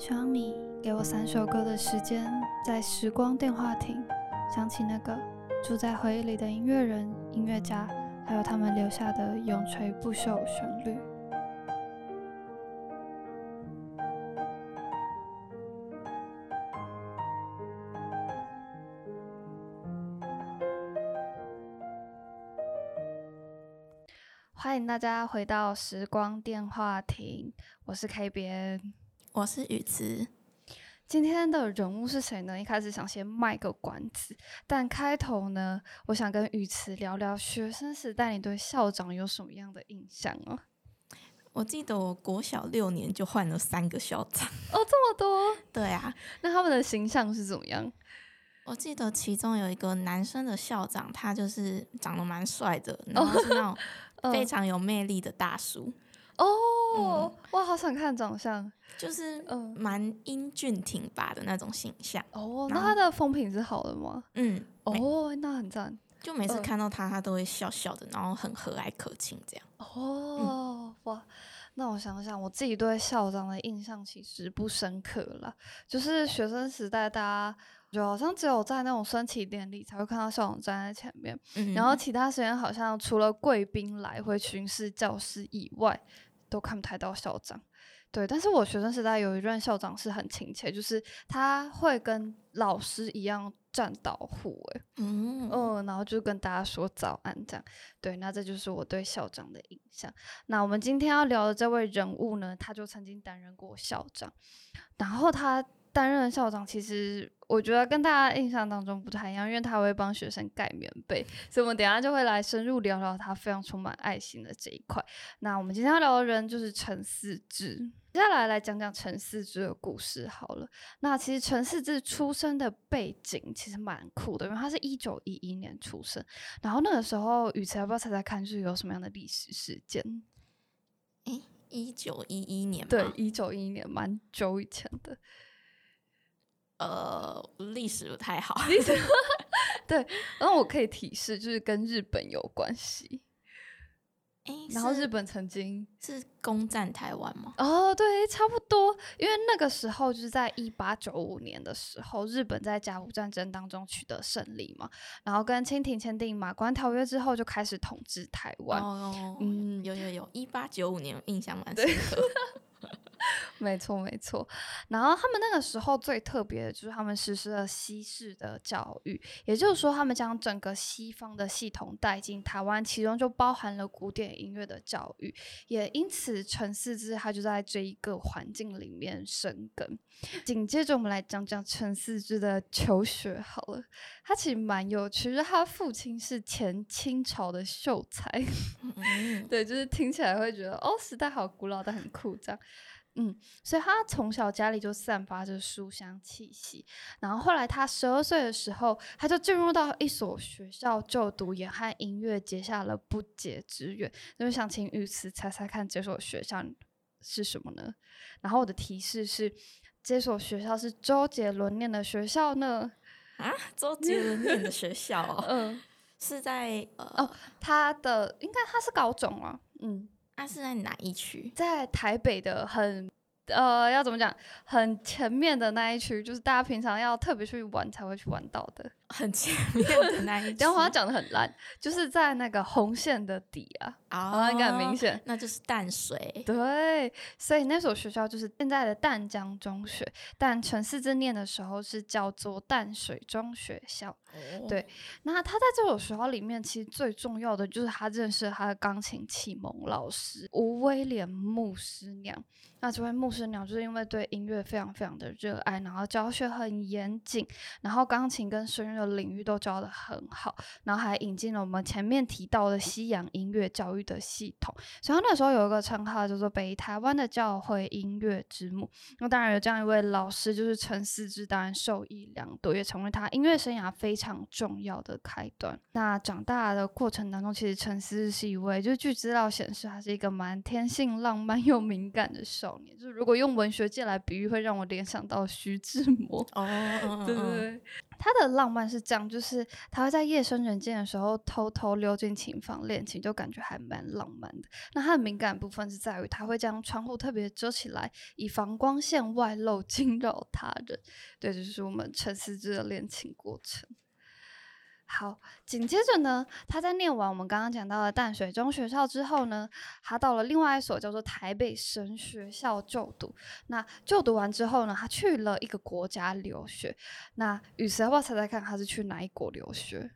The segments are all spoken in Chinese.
希望你给我三首歌的时间，在时光电话亭想起那个住在回忆里的音乐人、音乐家，还有他们留下的永垂不朽旋律。欢迎大家回到时光电话亭，我是 K 边。我是雨慈，今天的人物是谁呢？一开始想先卖个关子，但开头呢，我想跟雨慈聊聊学生时代你对校长有什么样的印象哦？我记得我国小六年就换了三个校长哦，这么多？对啊，那他们的形象是怎么样？我记得其中有一个男生的校长，他就是长得蛮帅的，然后是那种非常有魅力的大叔。哦，哇，好想看长相，就是嗯，蛮英俊挺拔的那种形象。哦，那他的风评是好的吗？嗯，哦，那很赞。就每次看到他，他都会笑笑的，然后很和蔼可亲这样。哦，哇，那我想想，我自己对校长的印象其实不深刻了。就是学生时代，大家就好像只有在那种升旗典礼才会看到校长站在前面，然后其他时间好像除了贵宾来回巡视教室以外。都看不太到校长，对，但是我学生时代有一任校长是很亲切，就是他会跟老师一样站导护，哎，嗯嗯，然后就跟大家说早安这样，对，那这就是我对校长的印象。那我们今天要聊的这位人物呢，他就曾经担任过校长，然后他。担任校长，其实我觉得跟大家印象当中不太一样，因为他会帮学生盖棉被，所以我们等下就会来深入聊聊他非常充满爱心的这一块。那我们今天要聊的人就是陈思志，接下来来讲讲陈思志的故事好了。那其实陈思志出生的背景其实蛮酷的，因为他是一九一一年出生，然后那个时候雨慈要不要猜猜看，是有什么样的历史事件？诶，一九一一年，对，一九一一年，蛮久以前的。呃，历史不太好。历史 对，然后我可以提示，就是跟日本有关系。然后日本曾经是攻占台湾吗？哦，对，差不多。因为那个时候就是在一八九五年的时候，日本在甲午战争当中取得胜利嘛，然后跟清廷签订马关条约之后，就开始统治台湾。哦，嗯，有有有，一八九五年印象蛮深刻。没错，没错。然后他们那个时候最特别的就是他们实施了西式的教育，也就是说，他们将整个西方的系统带进台湾，其中就包含了古典音乐的教育。也因此，陈思之他就在这一个环境里面生根。紧接着，我们来讲讲陈思之的求学好了。他其实蛮有趣，就是他父亲是前清朝的秀才。对，就是听起来会觉得哦，时代好古老，但很酷这样。嗯，所以他从小家里就散发着书香气息，然后后来他十二岁的时候，他就进入到一所学校就读，也和音乐结下了不解之缘。那就想请雨慈猜猜看，这所学校是什么呢？然后我的提示是，这所学校是周杰伦念的学校呢？啊，周杰伦念的学校？嗯，是在哦，他的应该他是高中啊，嗯。它是在哪一区？在台北的很。呃，要怎么讲？很前面的那一区，就是大家平常要特别去玩才会去玩到的。很前面的那一区，等会讲的很烂，就是在那个红线的底啊，啊，应该很明显，那就是淡水。对，所以那所学校就是现在的淡江中学，但陈思之念的时候是叫做淡水中学校。对，那他在这所学校里面，其实最重要的就是他认识他的钢琴启蒙老师吴威廉牧师娘。那这位牧师娘就是因为对音乐非常非常的热爱，然后教学很严谨，然后钢琴跟声乐的领域都教的很好，然后还引进了我们前面提到的西洋音乐教育的系统，所以他那时候有一个称号叫做北台湾的教会音乐之母。那当然有这样一位老师，就是陈思之，当然受益良多，也成为他音乐生涯非常重要的开端。那长大的过程当中，其实陈思之是一位，就是据资料显示，他是一个蛮天性浪漫又敏感的少年。就是如果用文学界来比喻，会让我联想到徐志摩。哦，对对对。他的浪漫是这样，就是他会在夜深人静的时候偷偷溜进琴房练琴，就感觉还蛮浪漫的。那他的敏感部分是在于，他会将窗户特别遮起来，以防光线外露 惊扰他人。对，这就是我们陈思之的练琴过程。好，紧接着呢，他在念完我们刚刚讲到的淡水中学校之后呢，他到了另外一所叫做台北神学校就读。那就读完之后呢，他去了一个国家留学。那雨慈要不要猜猜看，他是去哪一国留学？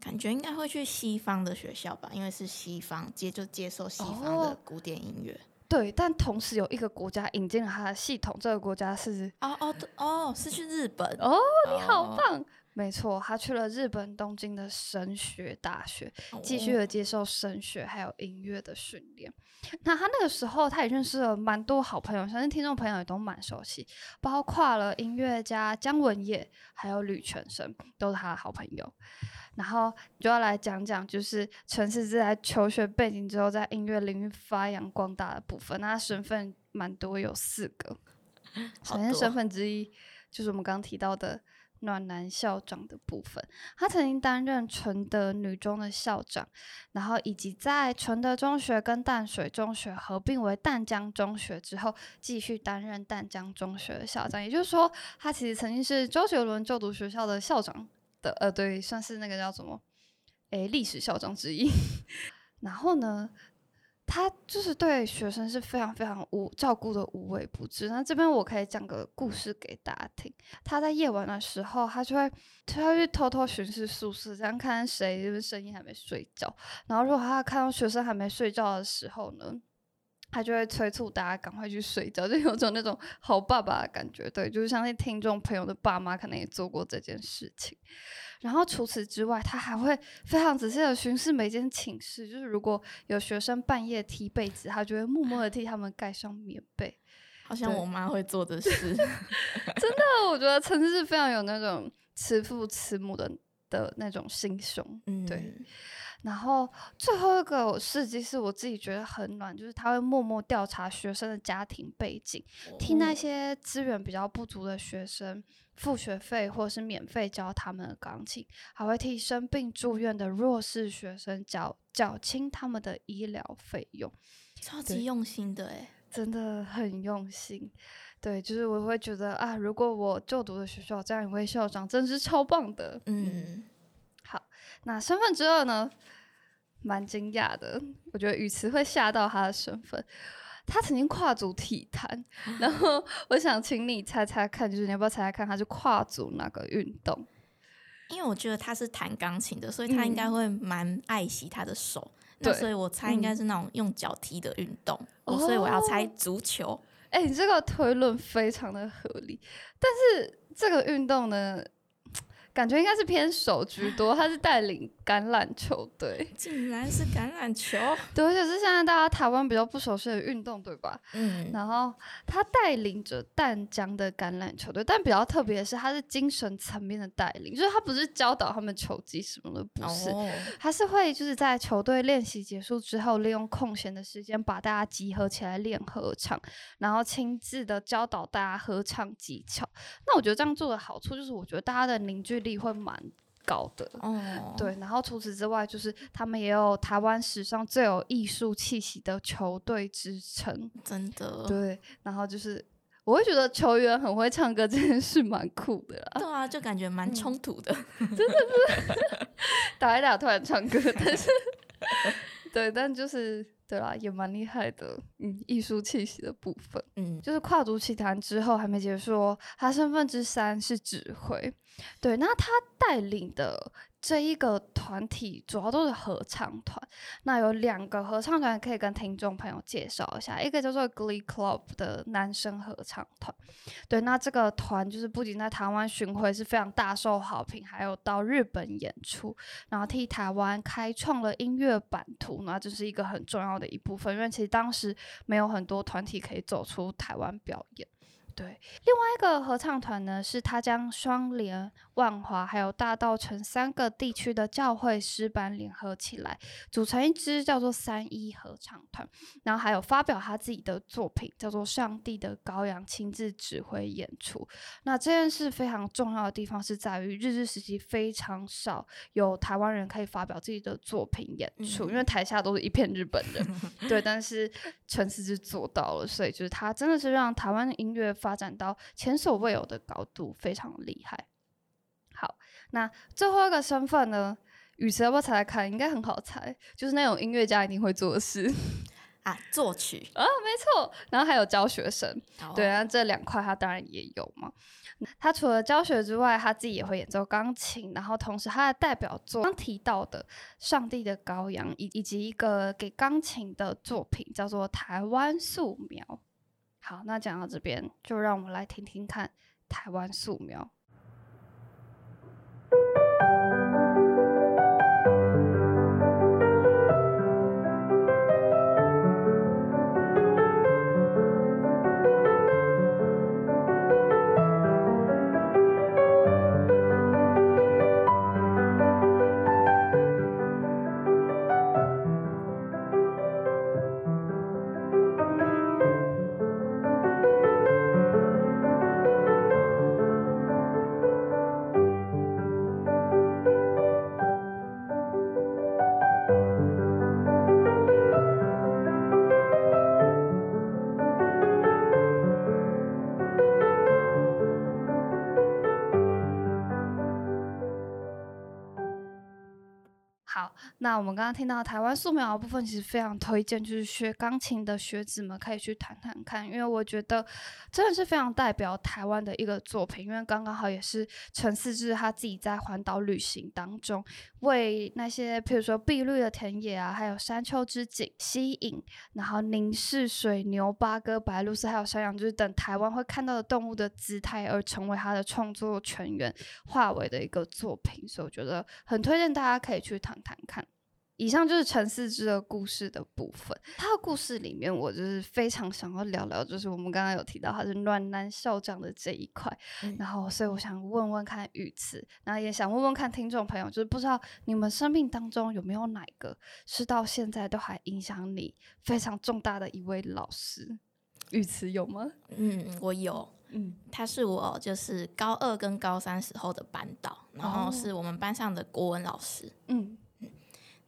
感觉应该会去西方的学校吧，因为是西方接就接受西方的古典音乐。对，但同时有一个国家引进了他的系统，这个国家是哦哦哦，是去日本哦，你好棒。没错，他去了日本东京的神学大学，继续的接受神学还有音乐的训练。那他那个时候，他也认识了蛮多好朋友，相信听众朋友也都蛮熟悉，包括了音乐家姜文业，还有吕全生，都是他的好朋友。然后就要来讲讲，就是陈思之在求学背景之后，在音乐领域发扬光大的部分。那他身份蛮多，有四个。首先，身份之一就是我们刚刚提到的。暖男校长的部分，他曾经担任纯德女中的校长，然后以及在纯德中学跟淡水中学合并为淡江中学之后，继续担任淡江中学的校长。也就是说，他其实曾经是周杰伦就读学校的校长的，呃，对，算是那个叫什么，诶，历史校长之一。然后呢？他就是对学生是非常非常无照顾的无微不至。那这边我可以讲个故事给大家听。他在夜晚的时候，他就会他会去偷偷巡视宿舍，这样看谁就是声音还没睡觉。然后如果他看到学生还没睡觉的时候呢，他就会催促大家赶快去睡觉，就有种那种好爸爸的感觉。对，就是相信听众朋友的爸妈可能也做过这件事情。然后除此之外，他还会非常仔细的巡视每间寝室，就是如果有学生半夜踢被子，他就会默默的替他们盖上棉被。好像我妈会做的事。真的，我觉得陈志是非常有那种慈父慈母的的那种心胸。嗯，对。然后最后一个事迹是我自己觉得很暖，就是他会默默调查学生的家庭背景，替那些资源比较不足的学生付学费，或是免费教他们的钢琴，还会替生病住院的弱势学生缴缴清他们的医疗费用，超级用心的诶，真的很用心。对，就是我会觉得啊，如果我就读的学校这样一位校长，真是超棒的。嗯。好那身份之二呢，蛮惊讶的。我觉得语词会吓到他的身份。他曾经跨足体坛，然后 我想请你猜猜看，就是你要不要猜猜看，他是跨足哪个运动？因为我觉得他是弹钢琴的，所以他应该会蛮爱惜他的手。那所以我猜应该是那种用脚踢的运动。所以我要猜足球。哎，你这个推论非常的合理。但是这个运动呢？感觉应该是偏手居多，他是带领橄榄球队，竟然是橄榄球，对，而且是现在大家台湾比较不熟悉的运动，对吧？嗯，然后他带领着淡江的橄榄球队，但比较特别的是，他是精神层面的带领，就是他不是教导他们球技什么的，不是，他是会就是在球队练习结束之后，利用空闲的时间把大家集合起来练合唱，然后亲自的教导大家合唱技巧。那我觉得这样做的好处就是，我觉得大家的凝聚力。力会蛮高的，哦，对，然后除此之外，就是他们也有台湾史上最有艺术气息的球队之称，真的，对，然后就是我会觉得球员很会唱歌这件事蛮酷的啦，对啊，就感觉蛮冲突的，真的是。打一打突然唱歌，但是 对，但就是对啦，也蛮厉害的，嗯，艺术气息的部分，嗯，就是跨足棋坛之后还没结束，他身份之三是指挥。对，那他带领的这一个团体主要都是合唱团。那有两个合唱团可以跟听众朋友介绍一下，一个叫做 Glee Club 的男生合唱团。对，那这个团就是不仅在台湾巡回是非常大受好评，还有到日本演出，然后替台湾开创了音乐版图。那这是一个很重要的一部分，因为其实当时没有很多团体可以走出台湾表演。对，另外一个合唱团呢，是他将双联、万华还有大道城三个地区的教会诗班联合起来，组成一支叫做三一合唱团。然后还有发表他自己的作品，叫做《上帝的羔羊》，亲自指挥演出。那这件事非常重要的地方是在于，日治时期非常少有台湾人可以发表自己的作品演出，因为台下都是一片日本人。对，但是 陈思之做到了，所以就是他真的是让台湾的音乐发展到前所未有的高度，非常厉害。好，那最后一个身份呢？雨慈要不要猜猜看？应该很好猜，就是那种音乐家一定会做的事 啊，作曲啊，没错。然后还有教学生，对啊，这两块他当然也有嘛。他除了教学之外，他自己也会演奏钢琴。然后同时他的代表作刚提到的《上帝的羔羊》，以以及一个给钢琴的作品叫做《台湾素描》。好，那讲到这边，就让我们来听听看《台湾素描》。我们刚刚听到台湾素描的部分，其实非常推荐，就是学钢琴的学子们可以去谈谈看，因为我觉得真的是非常代表台湾的一个作品。因为刚刚好也是陈思志他自己在环岛旅行当中，为那些譬如说碧绿的田野啊，还有山丘之景吸引，然后凝视水牛、八哥、白鹭鸶还有山羊，就是等台湾会看到的动物的姿态，而成为他的创作全员化为的一个作品。所以我觉得很推荐大家可以去谈谈看。以上就是陈思之的故事的部分。他的故事里面，我就是非常想要聊聊，就是我们刚刚有提到他是暖男校长的这一块。然后，所以我想问问看语词，然后也想问问看听众朋友，就是不知道你们生命当中有没有哪个是到现在都还影响你非常重大的一位老师？语词有吗？嗯，我有。嗯，他是我就是高二跟高三时候的班导，然后是我们班上的国文老师。嗯。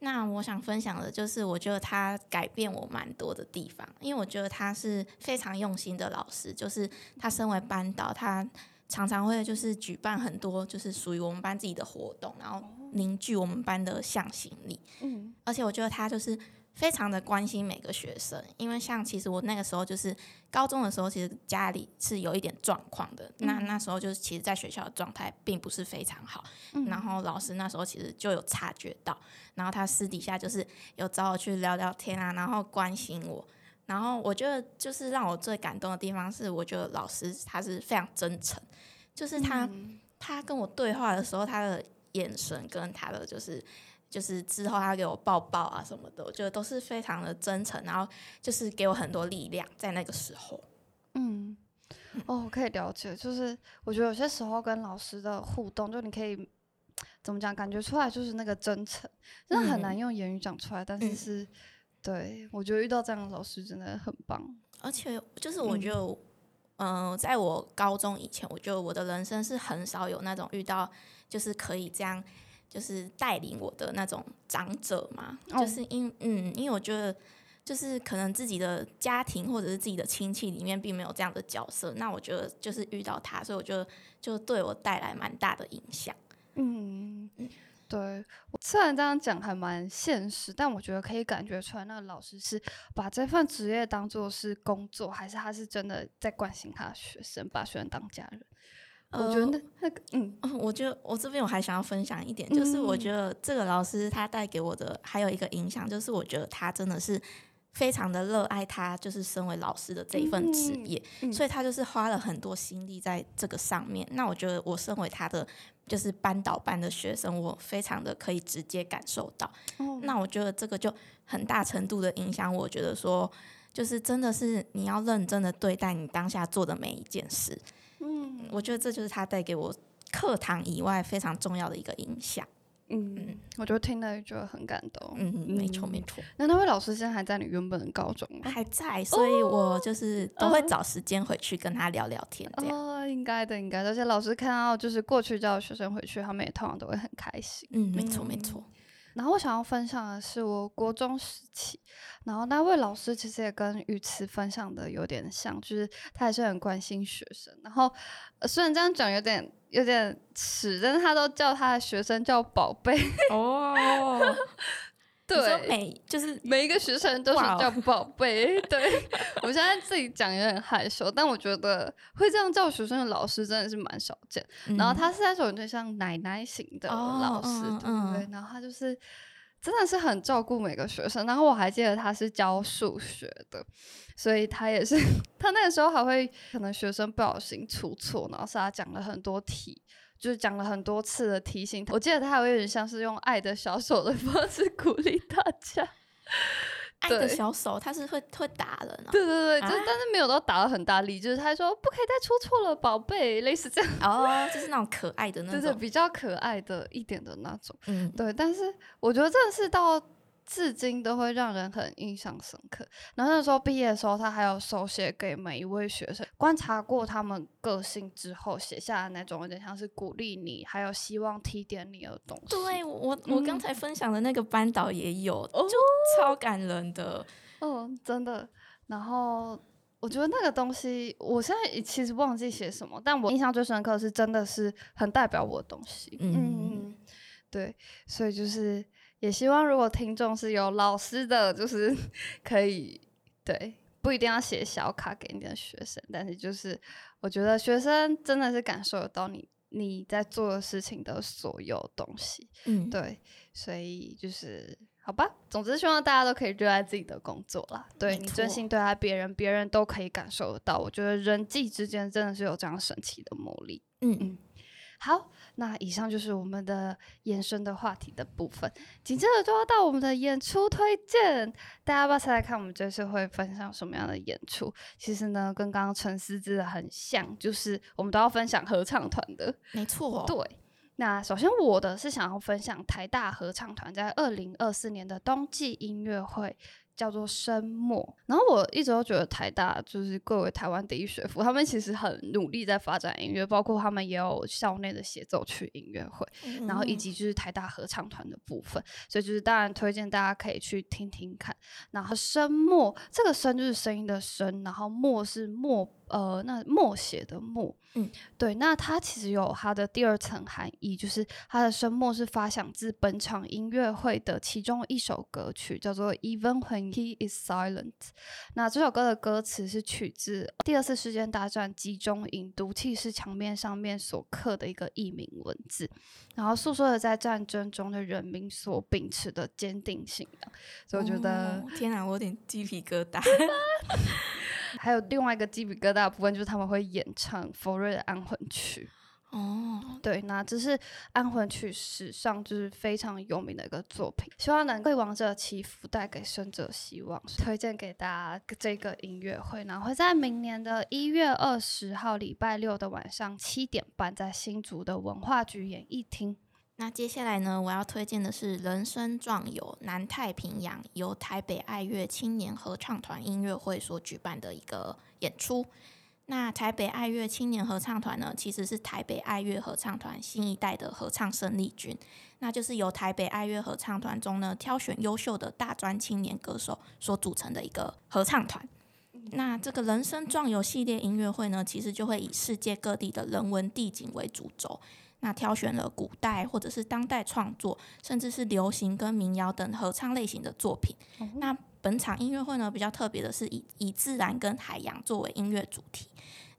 那我想分享的就是，我觉得他改变我蛮多的地方，因为我觉得他是非常用心的老师。就是他身为班导，他常常会就是举办很多就是属于我们班自己的活动，然后凝聚我们班的向心力。嗯，而且我觉得他就是。非常的关心每个学生，因为像其实我那个时候就是高中的时候，其实家里是有一点状况的。那那时候就是其实在学校的状态并不是非常好，然后老师那时候其实就有察觉到，然后他私底下就是有找我去聊聊天啊，然后关心我。然后我觉得就是让我最感动的地方是，我觉得老师他是非常真诚，就是他他跟我对话的时候，他的眼神跟他的就是。就是之后他给我抱抱啊什么的，我觉得都是非常的真诚，然后就是给我很多力量在那个时候。嗯，哦，我可以了解，就是我觉得有些时候跟老师的互动，就你可以怎么讲，感觉出来就是那个真诚，真的很难用言语讲出来，但是是，对我觉得遇到这样的老师真的很棒。而且就是我觉得，嗯，在我高中以前，我觉得我的人生是很少有那种遇到，就是可以这样。就是带领我的那种长者嘛，就是因嗯，因为我觉得就是可能自己的家庭或者是自己的亲戚里面并没有这样的角色，那我觉得就是遇到他，所以我觉得就对我带来蛮大的影响。嗯，对，虽然这样讲还蛮现实，但我觉得可以感觉出来，那个老师是把这份职业当做是工作，还是他是真的在关心他的学生，把学生当家人。我觉得那个，嗯，我觉得我这边我还想要分享一点，就是我觉得这个老师他带给我的还有一个影响，就是我觉得他真的是非常的热爱他就是身为老师的这一份职业，所以他就是花了很多心力在这个上面。那我觉得我身为他的就是班导班的学生，我非常的可以直接感受到。那我觉得这个就很大程度的影响，我觉得说，就是真的是你要认真的对待你当下做的每一件事。嗯，我觉得这就是他带给我课堂以外非常重要的一个影响。嗯，我就听了觉得很感动。嗯，没错没错。那那位老师现在还在你原本的高中吗？还在，所以我就是都会找时间回去跟他聊聊天。哦，应该的，应该的。而且老师看到就是过去教学生回去，他们也通常都会很开心。嗯，没错没错。然后我想要分享的是我国中时期，然后那位老师其实也跟语词分享的有点像，就是他还是很关心学生。然后虽然这样讲有点有点耻，但是他都叫他的学生叫宝贝 哦。对，每就是每一个学生都是叫宝贝。对 我现在自己讲有点害羞，但我觉得会这样叫学生的老师真的是蛮少见。然后他是那种有点像奶奶型的老师，对不对？然后他就是真的是很照顾每个学生。然后我还记得他是教数学的，所以他也是 他那个时候还会可能学生不小心出错，然后是他讲了很多题。就是讲了很多次的提醒，我记得他还有点像是用爱的小手的方式鼓励大家。爱的小手，他是会会打人。对对对，就但是没有到打的很大力，就是他说不可以再出错了，宝贝，类似这样。哦，就是那种可爱的那种，对对，比较可爱的一点的那种。嗯，对，但是我觉得真的是到。至今都会让人很印象深刻。然后那时候毕业的时候，他还有手写给每一位学生，观察过他们个性之后写下的那种，有点像是鼓励你，还有希望提点你的东西。对我，我刚才分享的那个班导也有，就超感人的。嗯，真的。然后我觉得那个东西，我现在其实忘记写什么，但我印象最深刻是真的是很代表我的东西。嗯嗯，对，所以就是。也希望如果听众是有老师的，就是 可以对，不一定要写小卡给你的学生，但是就是我觉得学生真的是感受得到你你在做的事情的所有东西，嗯，对，所以就是好吧，总之希望大家都可以热爱自己的工作啦，对你真心对待别人，别人都可以感受得到。我觉得人际之间真的是有这样神奇的魔力，嗯嗯，好。那以上就是我们的延伸的话题的部分，紧接着就要到我们的演出推荐，大家要不要猜猜看，我们这次会分享什么样的演出？其实呢，跟刚刚陈思之的很像，就是我们都要分享合唱团的，没错。对，那首先我的是想要分享台大合唱团在二零二四年的冬季音乐会。叫做声墨，然后我一直都觉得台大就是贵为台湾第一学府，他们其实很努力在发展音乐，包括他们也有校内的协奏曲音乐会，然后以及就是台大合唱团的部分，所以就是当然推荐大家可以去听听看。然后声墨这个声就是声音的声，然后墨是墨。呃，那默写的默，嗯，对，那它其实有它的第二层含义，就是它的声默是发响自本场音乐会的其中一首歌曲，叫做 Even When He Is Silent。那这首歌的歌词是取自第二次世界大战集中营毒气室墙面上面所刻的一个译名文字，然后诉说了在战争中的人民所秉持的坚定信仰。所以我觉得，天啊，我有点鸡皮疙瘩。还有另外一个鸡皮疙瘩部分，就是他们会演唱佛瑞的安魂曲。哦，对，那这是安魂曲史上就是非常有名的一个作品，希望能为亡者祈福，带给生者希望，推荐给大家这个音乐会，然后会在明年的一月二十号礼拜六的晚上七点半，在新竹的文化局演艺厅。那接下来呢，我要推荐的是《人生壮游南太平洋》，由台北爱乐青年合唱团音乐会所举办的一个演出。那台北爱乐青年合唱团呢，其实是台北爱乐合唱团新一代的合唱生力军，那就是由台北爱乐合唱团中呢挑选优秀的大专青年歌手所组成的一个合唱团。那这个人生壮游系列音乐会呢，其实就会以世界各地的人文地景为主轴。那挑选了古代或者是当代创作，甚至是流行跟民谣等合唱类型的作品。那本场音乐会呢，比较特别的是以以自然跟海洋作为音乐主题。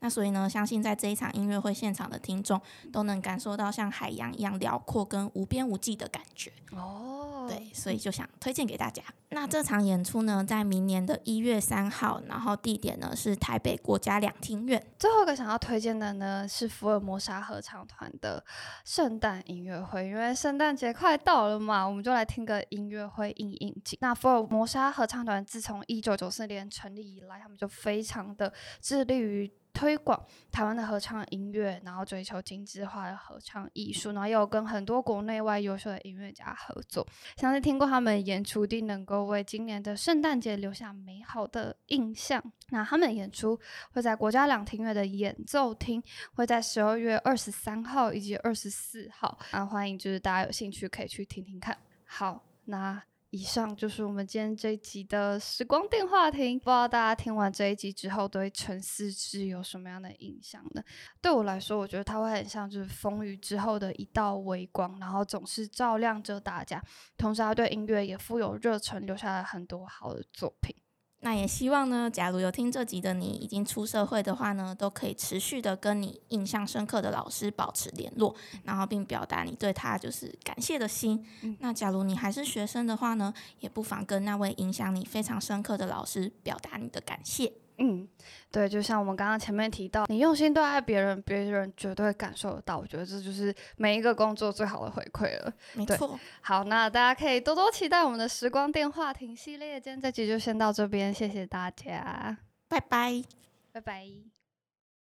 那所以呢，相信在这一场音乐会现场的听众都能感受到像海洋一样辽阔跟无边无际的感觉。哦，对，所以就想推荐给大家。那这场演出呢，在明年的一月三号，然后地点呢是台北国家两厅院。最后一个想要推荐的呢是福尔摩沙合唱团的圣诞音乐会，因为圣诞节快到了嘛，我们就来听个音乐会应应景。那福尔摩沙合唱团自从一九九四年成立以来，他们就非常的致力于。推广台湾的合唱音乐，然后追求精致化的合唱艺术，然后又跟很多国内外优秀的音乐家合作。相信听过他们演出，定能够为今年的圣诞节留下美好的印象。那他们演出会在国家两厅院的演奏厅，会在十二月二十三号以及二十四号。啊，欢迎就是大家有兴趣可以去听听看。好，那。以上就是我们今天这一集的时光电话亭。不知道大家听完这一集之后，对陈思之有什么样的印象呢？对我来说，我觉得他会很像就是风雨之后的一道微光，然后总是照亮着大家。同时，他对音乐也富有热忱，留下了很多好的作品。那也希望呢，假如有听这集的你已经出社会的话呢，都可以持续的跟你印象深刻的老师保持联络，然后并表达你对他就是感谢的心。那假如你还是学生的话呢，也不妨跟那位影响你非常深刻的老师表达你的感谢。嗯，对，就像我们刚刚前面提到，你用心对待别人，别人绝对感受得到。我觉得这就是每一个工作最好的回馈了。没错。好，那大家可以多多期待我们的时光电话亭系列。今天这集就先到这边，谢谢大家，拜拜，拜拜。